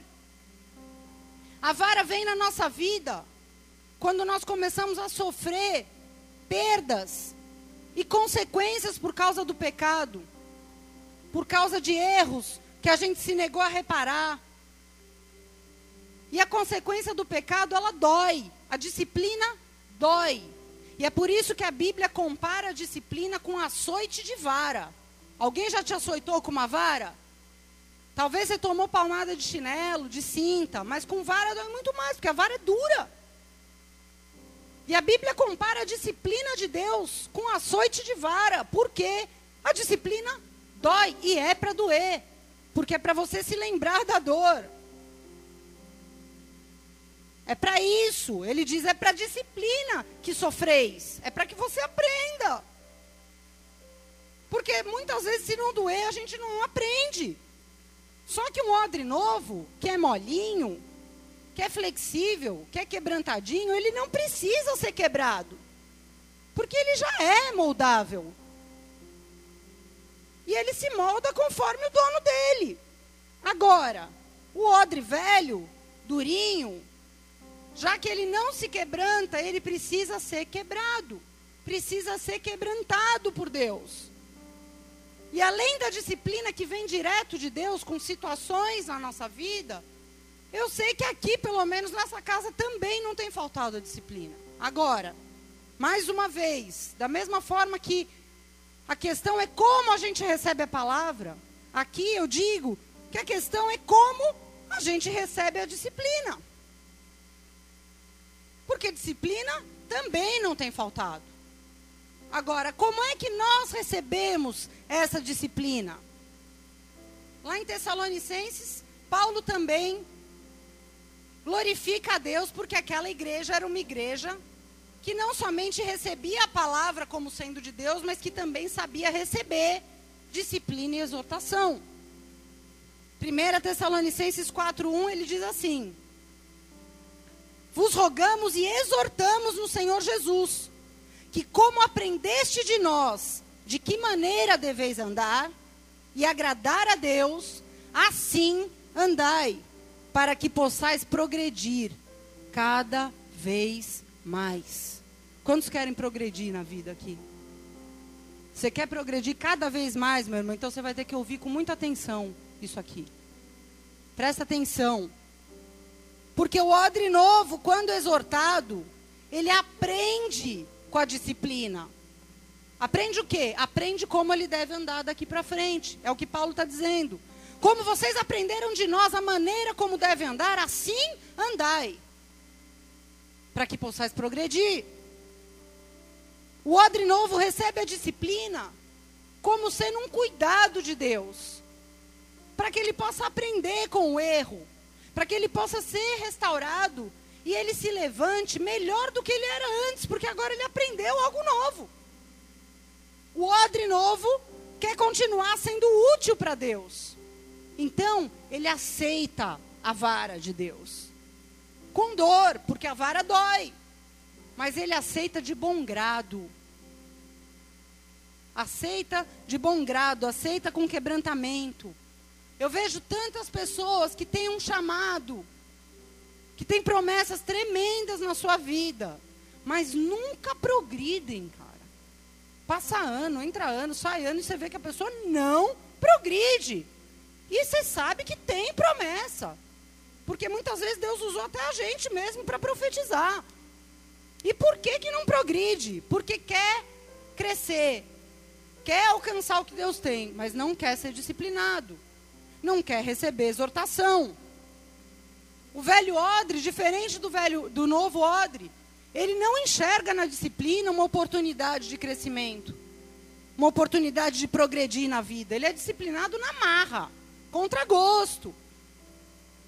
A vara vem na nossa vida quando nós começamos a sofrer perdas e consequências por causa do pecado, por causa de erros que a gente se negou a reparar. E a consequência do pecado, ela dói. A disciplina dói. E é por isso que a Bíblia compara a disciplina com açoite de vara. Alguém já te açoitou com uma vara? Talvez você tomou palmada de chinelo, de cinta, mas com vara dói muito mais, porque a vara é dura. E a Bíblia compara a disciplina de Deus com açoite de vara. Por quê? A disciplina dói e é para doer. Porque é para você se lembrar da dor. É para isso. Ele diz: é para disciplina que sofreis. É para que você aprenda. Porque muitas vezes, se não doer, a gente não aprende. Só que um odre novo, que é molinho, que é flexível, que é quebrantadinho, ele não precisa ser quebrado. Porque ele já é moldável. E ele se molda conforme o dono dele. Agora, o odre velho, durinho, já que ele não se quebranta, ele precisa ser quebrado. Precisa ser quebrantado por Deus. E além da disciplina que vem direto de Deus com situações na nossa vida, eu sei que aqui, pelo menos nessa casa, também não tem faltado a disciplina. Agora, mais uma vez, da mesma forma que a questão é como a gente recebe a palavra, aqui eu digo que a questão é como a gente recebe a disciplina. Porque disciplina também não tem faltado. Agora, como é que nós recebemos essa disciplina? Lá em Tessalonicenses, Paulo também glorifica a Deus porque aquela igreja era uma igreja que não somente recebia a palavra como sendo de Deus, mas que também sabia receber disciplina e exortação. 1 Tessalonicenses 4:1 ele diz assim: Vos rogamos e exortamos no Senhor Jesus que, como aprendeste de nós, de que maneira deveis andar e agradar a Deus, assim andai, para que possais progredir cada vez mais. Quantos querem progredir na vida aqui? Você quer progredir cada vez mais, meu irmão? Então você vai ter que ouvir com muita atenção isso aqui. Presta atenção. Porque o odre novo, quando exortado, ele aprende com a disciplina. Aprende o quê? Aprende como ele deve andar daqui para frente. É o que Paulo está dizendo. Como vocês aprenderam de nós a maneira como deve andar, assim andai. Para que possais progredir. O odre novo recebe a disciplina como sendo um cuidado de Deus. Para que ele possa aprender com o erro. Para que ele possa ser restaurado e ele se levante melhor do que ele era antes, porque agora ele aprendeu algo novo. O odre novo quer continuar sendo útil para Deus. Então, ele aceita a vara de Deus. Com dor, porque a vara dói. Mas ele aceita de bom grado. Aceita de bom grado, aceita com quebrantamento. Eu vejo tantas pessoas que têm um chamado que tem promessas tremendas na sua vida, mas nunca progridem, cara. Passa ano, entra ano, sai ano e você vê que a pessoa não progride. E você sabe que tem promessa. Porque muitas vezes Deus usou até a gente mesmo para profetizar. E por que que não progride? Porque quer crescer, quer alcançar o que Deus tem, mas não quer ser disciplinado, não quer receber exortação. O velho odre, diferente do velho do novo odre, ele não enxerga na disciplina uma oportunidade de crescimento, uma oportunidade de progredir na vida. Ele é disciplinado na marra, contra gosto.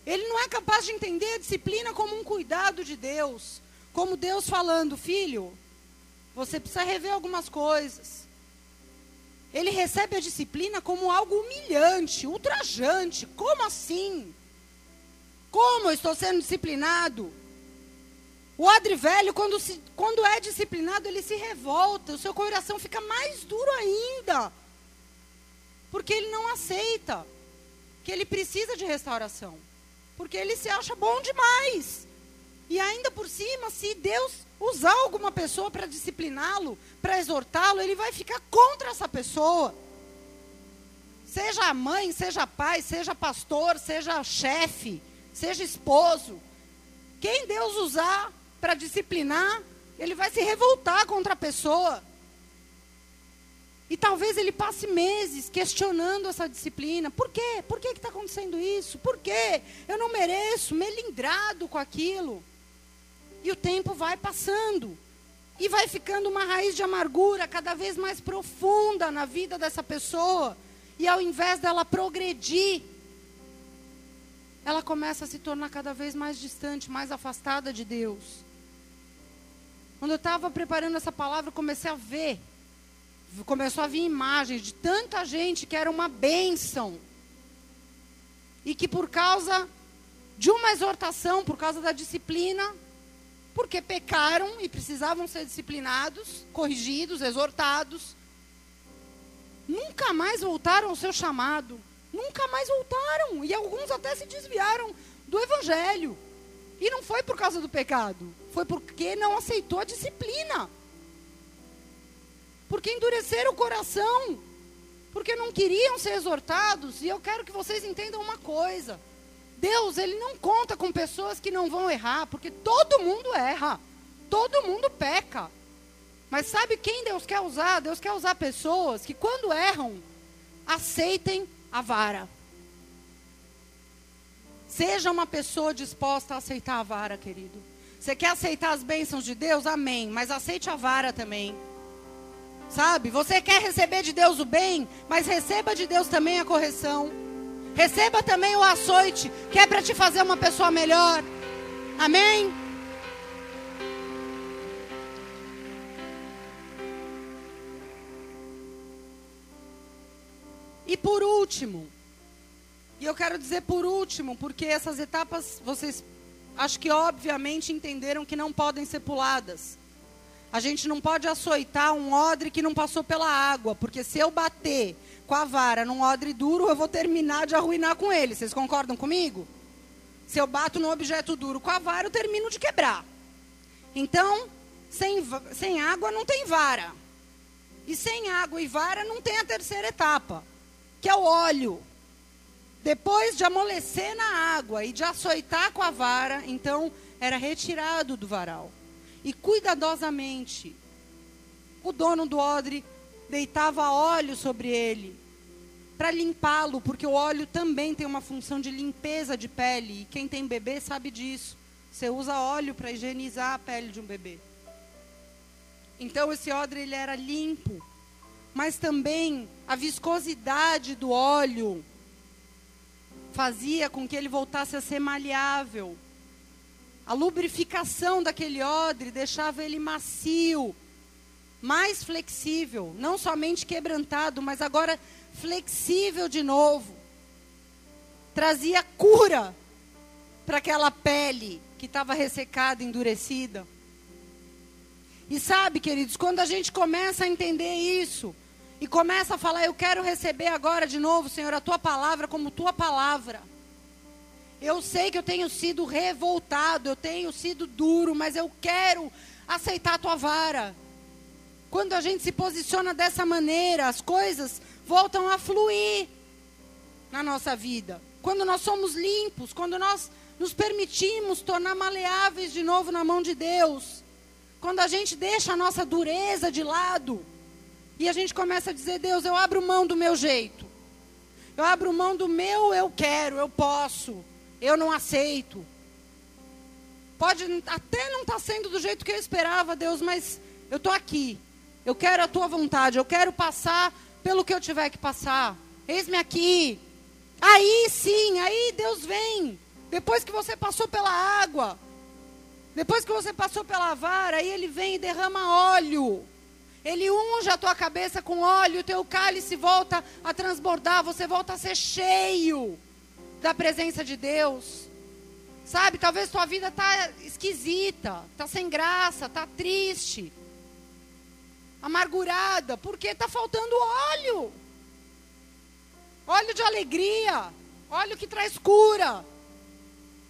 Ele não é capaz de entender a disciplina como um cuidado de Deus, como Deus falando, filho, você precisa rever algumas coisas. Ele recebe a disciplina como algo humilhante, ultrajante. Como assim? Como eu estou sendo disciplinado? O odre velho, quando, se, quando é disciplinado, ele se revolta, o seu coração fica mais duro ainda. Porque ele não aceita que ele precisa de restauração. Porque ele se acha bom demais. E ainda por cima, se Deus usar alguma pessoa para discipliná-lo, para exortá-lo, ele vai ficar contra essa pessoa. Seja a mãe, seja pai, seja pastor, seja chefe seja esposo. Quem Deus usar para disciplinar, ele vai se revoltar contra a pessoa. E talvez ele passe meses questionando essa disciplina. Por quê? Por que está acontecendo isso? Por quê? Eu não mereço, melindrado com aquilo. E o tempo vai passando. E vai ficando uma raiz de amargura cada vez mais profunda na vida dessa pessoa. E ao invés dela progredir, ela começa a se tornar cada vez mais distante, mais afastada de Deus. Quando eu estava preparando essa palavra, comecei a ver começou a vir imagens de tanta gente que era uma bênção. E que por causa de uma exortação, por causa da disciplina, porque pecaram e precisavam ser disciplinados, corrigidos, exortados, nunca mais voltaram ao seu chamado. Nunca mais voltaram. E alguns até se desviaram do evangelho. E não foi por causa do pecado, foi porque não aceitou a disciplina porque endureceram o coração, porque não queriam ser exortados. E eu quero que vocês entendam uma coisa: Deus, Ele não conta com pessoas que não vão errar, porque todo mundo erra, todo mundo peca. Mas sabe quem Deus quer usar? Deus quer usar pessoas que, quando erram, aceitem a vara. Seja uma pessoa disposta a aceitar a vara, querido. Você quer aceitar as bênçãos de Deus? Amém. Mas aceite a vara também. Sabe? Você quer receber de Deus o bem, mas receba de Deus também a correção. Receba também o açoite, que é para te fazer uma pessoa melhor. Amém? E por último, e eu quero dizer por último, porque essas etapas vocês acho que obviamente entenderam que não podem ser puladas. A gente não pode açoitar um odre que não passou pela água, porque se eu bater com a vara num odre duro, eu vou terminar de arruinar com ele. Vocês concordam comigo? Se eu bato num objeto duro com a vara, eu termino de quebrar. Então, sem, sem água não tem vara. E sem água e vara não tem a terceira etapa, que é o óleo. Depois de amolecer na água e de açoitar com a vara, então era retirado do varal e cuidadosamente o dono do odre deitava óleo sobre ele para limpá-lo, porque o óleo também tem uma função de limpeza de pele, e quem tem bebê sabe disso. Você usa óleo para higienizar a pele de um bebê. Então esse odre ele era limpo, mas também a viscosidade do óleo fazia com que ele voltasse a ser maleável. A lubrificação daquele odre deixava ele macio, mais flexível, não somente quebrantado, mas agora flexível de novo. Trazia cura para aquela pele que estava ressecada, endurecida. E sabe, queridos, quando a gente começa a entender isso, e começa a falar, eu quero receber agora de novo, Senhor, a tua palavra como tua palavra. Eu sei que eu tenho sido revoltado, eu tenho sido duro, mas eu quero aceitar a tua vara. Quando a gente se posiciona dessa maneira, as coisas voltam a fluir na nossa vida. Quando nós somos limpos, quando nós nos permitimos tornar maleáveis de novo na mão de Deus. Quando a gente deixa a nossa dureza de lado e a gente começa a dizer: Deus, eu abro mão do meu jeito. Eu abro mão do meu eu quero, eu posso eu não aceito. Pode até não estar tá sendo do jeito que eu esperava, Deus, mas eu estou aqui. Eu quero a tua vontade, eu quero passar pelo que eu tiver que passar. Eis-me aqui. Aí sim, aí Deus vem. Depois que você passou pela água, depois que você passou pela vara, aí ele vem e derrama óleo. Ele unge a tua cabeça com óleo, o teu cálice volta a transbordar, você volta a ser cheio da presença de Deus. Sabe, talvez tua vida tá esquisita, tá sem graça, tá triste, amargurada, porque tá faltando óleo. Óleo de alegria, óleo que traz cura.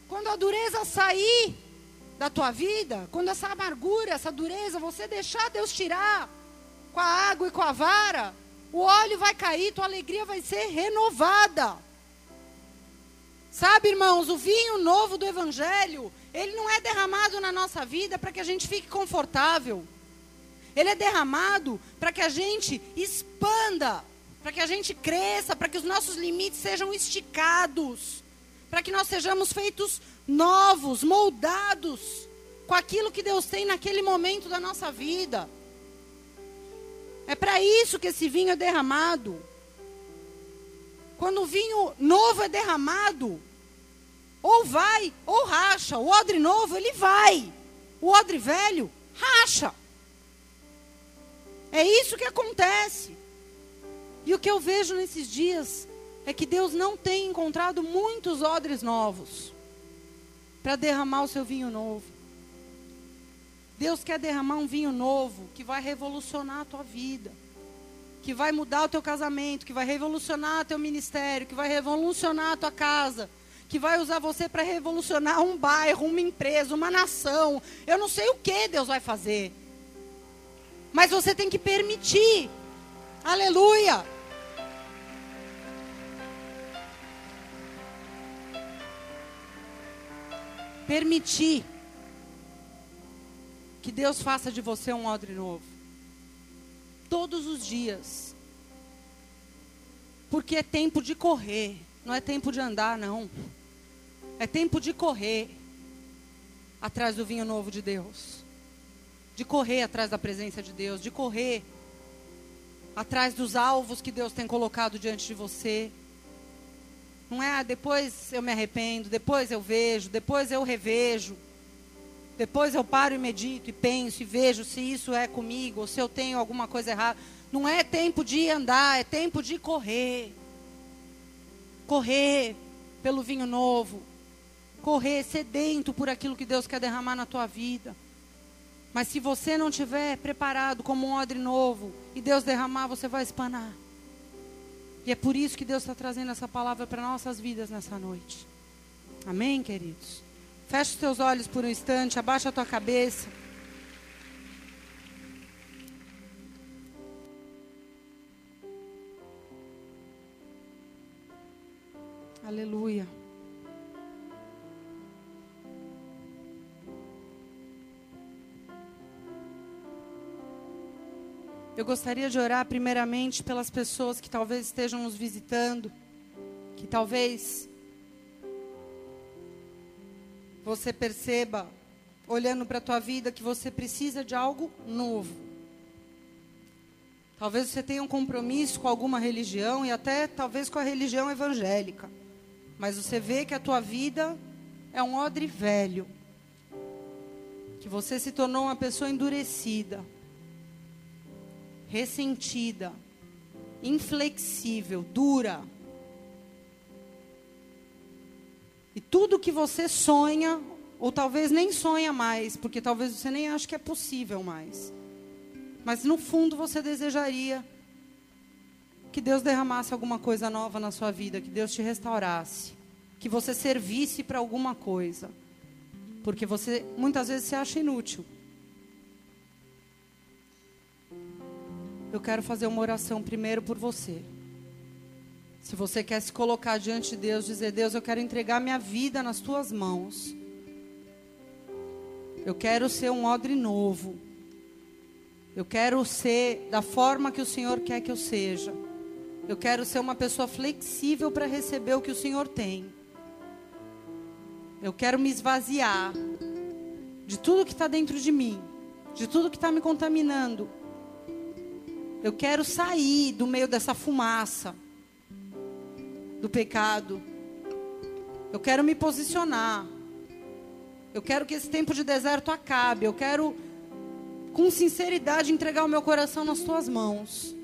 Quando a dureza sair da tua vida, quando essa amargura, essa dureza, você deixar Deus tirar com a água e com a vara, o óleo vai cair, tua alegria vai ser renovada. Sabe, irmãos, o vinho novo do Evangelho, ele não é derramado na nossa vida para que a gente fique confortável. Ele é derramado para que a gente expanda, para que a gente cresça, para que os nossos limites sejam esticados, para que nós sejamos feitos novos, moldados com aquilo que Deus tem naquele momento da nossa vida. É para isso que esse vinho é derramado. Quando o vinho novo é derramado, ou vai ou racha. O odre novo, ele vai. O odre velho, racha. É isso que acontece. E o que eu vejo nesses dias é que Deus não tem encontrado muitos odres novos para derramar o seu vinho novo. Deus quer derramar um vinho novo que vai revolucionar a tua vida, que vai mudar o teu casamento, que vai revolucionar o teu ministério, que vai revolucionar a tua casa, que vai usar você para revolucionar um bairro, uma empresa, uma nação. Eu não sei o que Deus vai fazer. Mas você tem que permitir. Aleluia. Permitir que Deus faça de você um odre novo. Todos os dias. Porque é tempo de correr, não é tempo de andar, não. É tempo de correr atrás do vinho novo de Deus. De correr atrás da presença de Deus. De correr atrás dos alvos que Deus tem colocado diante de você. Não é, ah, depois eu me arrependo, depois eu vejo, depois eu revejo. Depois eu paro e medito e penso e vejo se isso é comigo ou se eu tenho alguma coisa errada. Não é tempo de andar, é tempo de correr. Correr pelo vinho novo correr sedento por aquilo que Deus quer derramar na tua vida. Mas se você não tiver preparado como um odre novo e Deus derramar, você vai espanar. E é por isso que Deus está trazendo essa palavra para nossas vidas nessa noite. Amém, queridos? Feche os teus olhos por um instante, abaixa a tua cabeça. Aleluia. Eu gostaria de orar primeiramente pelas pessoas que talvez estejam nos visitando, que talvez você perceba, olhando para a tua vida, que você precisa de algo novo. Talvez você tenha um compromisso com alguma religião e até talvez com a religião evangélica. Mas você vê que a tua vida é um odre velho. Que você se tornou uma pessoa endurecida ressentida, inflexível, dura. E tudo que você sonha, ou talvez nem sonha mais, porque talvez você nem ache que é possível mais. Mas no fundo você desejaria que Deus derramasse alguma coisa nova na sua vida, que Deus te restaurasse, que você servisse para alguma coisa. Porque você muitas vezes se acha inútil. Eu quero fazer uma oração primeiro por você. Se você quer se colocar diante de Deus, dizer: Deus, eu quero entregar minha vida nas tuas mãos. Eu quero ser um odre novo. Eu quero ser da forma que o Senhor quer que eu seja. Eu quero ser uma pessoa flexível para receber o que o Senhor tem. Eu quero me esvaziar de tudo que está dentro de mim, de tudo que está me contaminando eu quero sair do meio dessa fumaça do pecado. Eu quero me posicionar. Eu quero que esse tempo de deserto acabe. Eu quero, com sinceridade, entregar o meu coração nas tuas mãos.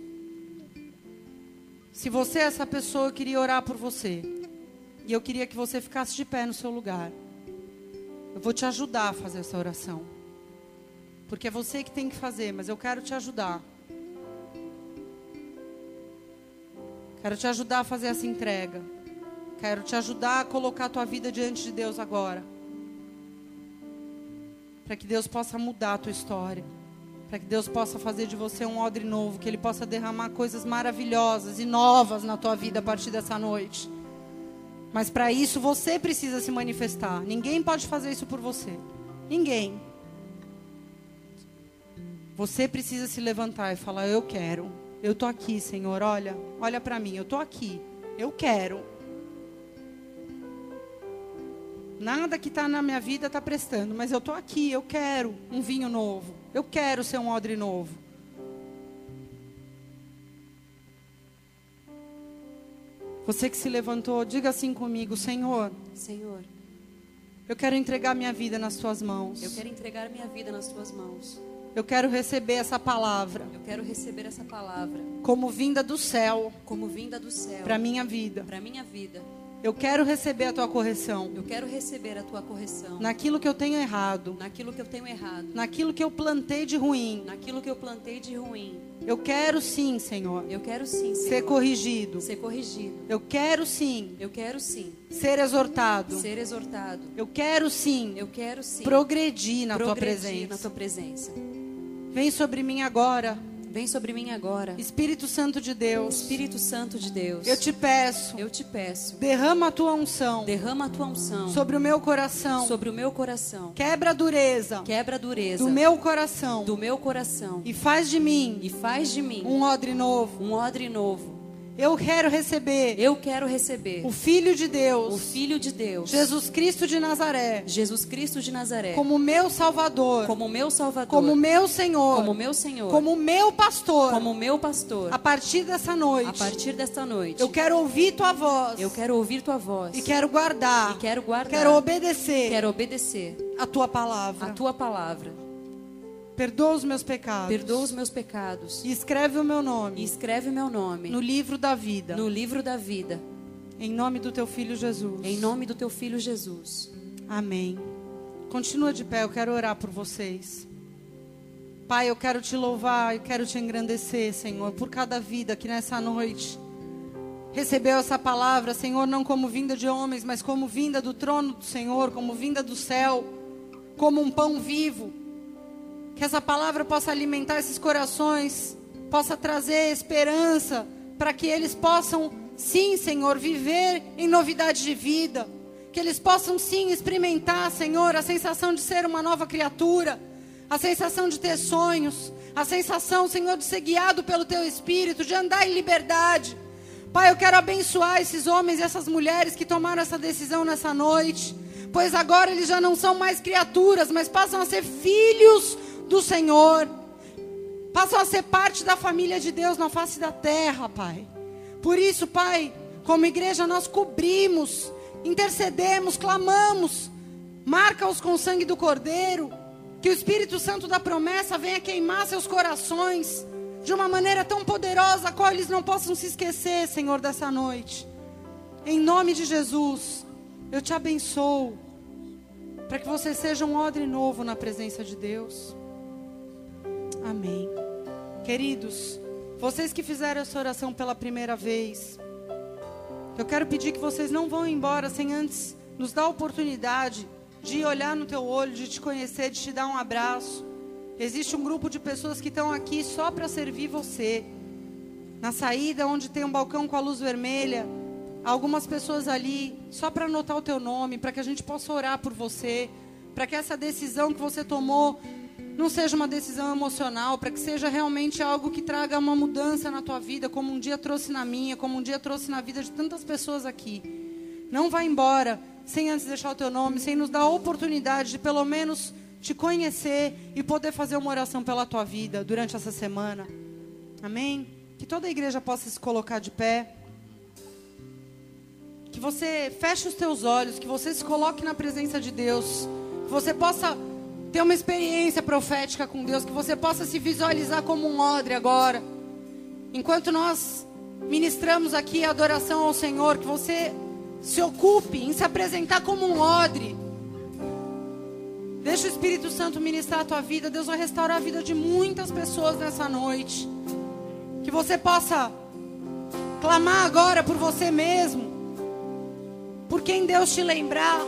Se você é essa pessoa, eu queria orar por você. E eu queria que você ficasse de pé no seu lugar. Eu vou te ajudar a fazer essa oração. Porque é você que tem que fazer, mas eu quero te ajudar. Quero te ajudar a fazer essa entrega. Quero te ajudar a colocar a tua vida diante de Deus agora. Para que Deus possa mudar a tua história. Para que Deus possa fazer de você um odre novo. Que Ele possa derramar coisas maravilhosas e novas na tua vida a partir dessa noite. Mas para isso você precisa se manifestar. Ninguém pode fazer isso por você. Ninguém. Você precisa se levantar e falar: Eu quero. Eu tô aqui, Senhor. Olha, olha para mim. Eu tô aqui. Eu quero. Nada que está na minha vida está prestando, mas eu tô aqui. Eu quero um vinho novo. Eu quero ser um odre novo. Você que se levantou, diga assim comigo, Senhor. Senhor, eu quero entregar minha vida nas tuas mãos. eu quero entregar minha vida nas tuas mãos. Eu quero receber essa palavra Eu quero receber essa palavra como vinda do céu como vinda do céu para minha vida. para minha vida. Eu quero receber a tua correção Eu quero receber a tua correção naquilo que eu tenho errado, naquilo que eu tenho errado, naquilo que eu plantei de ruim. naquilo que eu plantei de ruim. Eu quero sim, Senhor, Eu quero sim, Senhor, ser corrigido. ser corrigido. Eu quero sim Eu quero sim ser exortado. ser exortado. Eu quero sim Eu quero sim progredir na tua progredir presença. na tua presença. Vem sobre mim agora, Vem sobre mim agora, Espírito Santo de Deus. Espírito Santo de Deus. Eu te peço, Eu te peço, derrama a tua unção derrama a tua unção sobre o meu coração. sobre o meu coração. Quebra a dureza Quebra a dureza do meu coração do meu coração e faz de mim e faz de mim um odre novo. um odre novo. Eu quero receber Eu quero receber o Filho de o Deus, Filho de Deus, Jesus Cristo de Nazaré, Jesus Cristo de Nazaré, como meu Salvador, como meu Salvador, como meu Senhor, como meu Senhor, como meu pastor. como meu pastor. A partir dessa A noite, partir desta noite, eu quero ouvir tua voz eu quero ouvir tua voz e quero guardar, e quero guardar, quero obedecer quero obedecer a tua palavra. a tua palavra. Perdoa os meus pecados. Perdoa os meus pecados E escreve o meu e nome escreve meu nome no livro da vida. no livro da vida, Em nome do teu filho Jesus. em nome do teu filho Jesus. Amém. Continua de pé, eu quero orar por vocês. Pai, eu quero te louvar, eu quero te engrandecer, Senhor, por cada vida que nessa noite recebeu essa palavra, Senhor, não como vinda de homens, mas como vinda do trono do Senhor, como vinda do céu, como um pão vivo. Que essa palavra possa alimentar esses corações, possa trazer esperança para que eles possam, sim, Senhor, viver em novidade de vida. Que eles possam, sim, experimentar, Senhor, a sensação de ser uma nova criatura, a sensação de ter sonhos, a sensação, Senhor, de ser guiado pelo Teu Espírito, de andar em liberdade. Pai, eu quero abençoar esses homens e essas mulheres que tomaram essa decisão nessa noite, pois agora eles já não são mais criaturas, mas passam a ser filhos do Senhor, passam a ser parte da família de Deus na face da terra, Pai. Por isso, Pai, como igreja, nós cobrimos, intercedemos, clamamos, marca-os com o sangue do Cordeiro, que o Espírito Santo da promessa venha queimar seus corações de uma maneira tão poderosa, a qual eles não possam se esquecer, Senhor, dessa noite. Em nome de Jesus, eu te abençoo, para que você seja um odre novo na presença de Deus. Amém. Queridos, vocês que fizeram essa oração pela primeira vez, eu quero pedir que vocês não vão embora sem antes nos dar a oportunidade de olhar no teu olho, de te conhecer, de te dar um abraço. Existe um grupo de pessoas que estão aqui só para servir você. Na saída, onde tem um balcão com a luz vermelha, algumas pessoas ali só para anotar o teu nome, para que a gente possa orar por você, para que essa decisão que você tomou não seja uma decisão emocional, para que seja realmente algo que traga uma mudança na tua vida, como um dia trouxe na minha, como um dia trouxe na vida de tantas pessoas aqui. Não vá embora sem antes deixar o teu nome, sem nos dar a oportunidade de pelo menos te conhecer e poder fazer uma oração pela tua vida durante essa semana. Amém? Que toda a igreja possa se colocar de pé. Que você feche os teus olhos, que você se coloque na presença de Deus. Que você possa ter uma experiência profética com Deus, que você possa se visualizar como um odre agora. Enquanto nós ministramos aqui a adoração ao Senhor, que você se ocupe em se apresentar como um odre. Deixa o Espírito Santo ministrar a tua vida. Deus vai restaurar a vida de muitas pessoas nessa noite. Que você possa clamar agora por você mesmo. Por quem Deus te lembrar.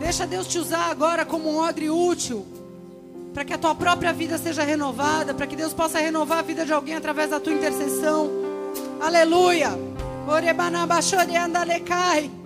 Deixa Deus te usar agora como um odre útil. Para que a tua própria vida seja renovada. Para que Deus possa renovar a vida de alguém através da tua intercessão. Aleluia. Orebanabashore andalekai.